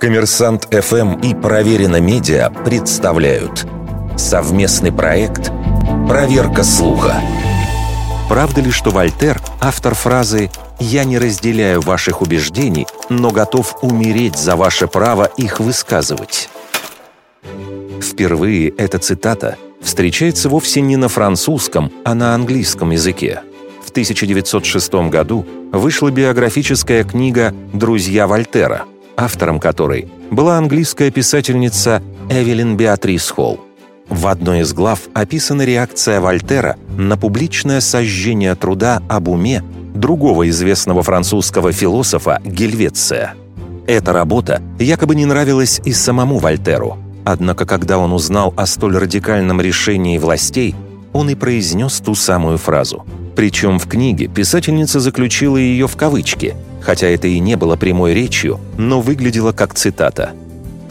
Коммерсант ФМ и Проверено Медиа представляют совместный проект «Проверка слуха». Правда ли, что Вольтер, автор фразы «Я не разделяю ваших убеждений, но готов умереть за ваше право их высказывать»? Впервые эта цитата встречается вовсе не на французском, а на английском языке. В 1906 году вышла биографическая книга «Друзья Вольтера», автором которой была английская писательница Эвелин Беатрис Холл. В одной из глав описана реакция Вольтера на публичное сожжение труда об уме другого известного французского философа Гельвеция. Эта работа якобы не нравилась и самому Вольтеру, однако когда он узнал о столь радикальном решении властей, он и произнес ту самую фразу. Причем в книге писательница заключила ее в кавычки, хотя это и не было прямой речью, но выглядело как цитата –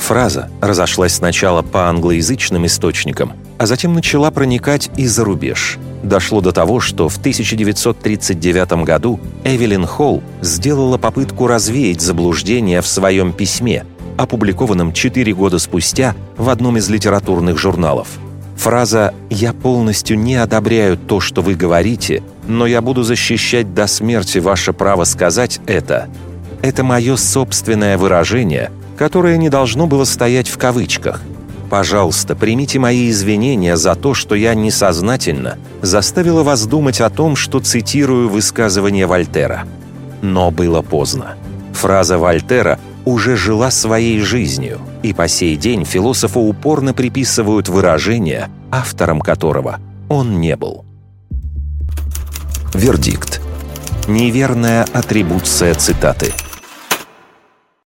Фраза разошлась сначала по англоязычным источникам, а затем начала проникать и за рубеж. Дошло до того, что в 1939 году Эвелин Холл сделала попытку развеять заблуждение в своем письме, опубликованном четыре года спустя в одном из литературных журналов. Фраза «Я полностью не одобряю то, что вы говорите, но я буду защищать до смерти ваше право сказать это» — это мое собственное выражение – которое не должно было стоять в кавычках. Пожалуйста, примите мои извинения за то, что я несознательно заставила вас думать о том, что цитирую высказывание Вольтера. Но было поздно. Фраза Вольтера уже жила своей жизнью, и по сей день философу упорно приписывают выражение, автором которого он не был. Вердикт. Неверная атрибуция цитаты –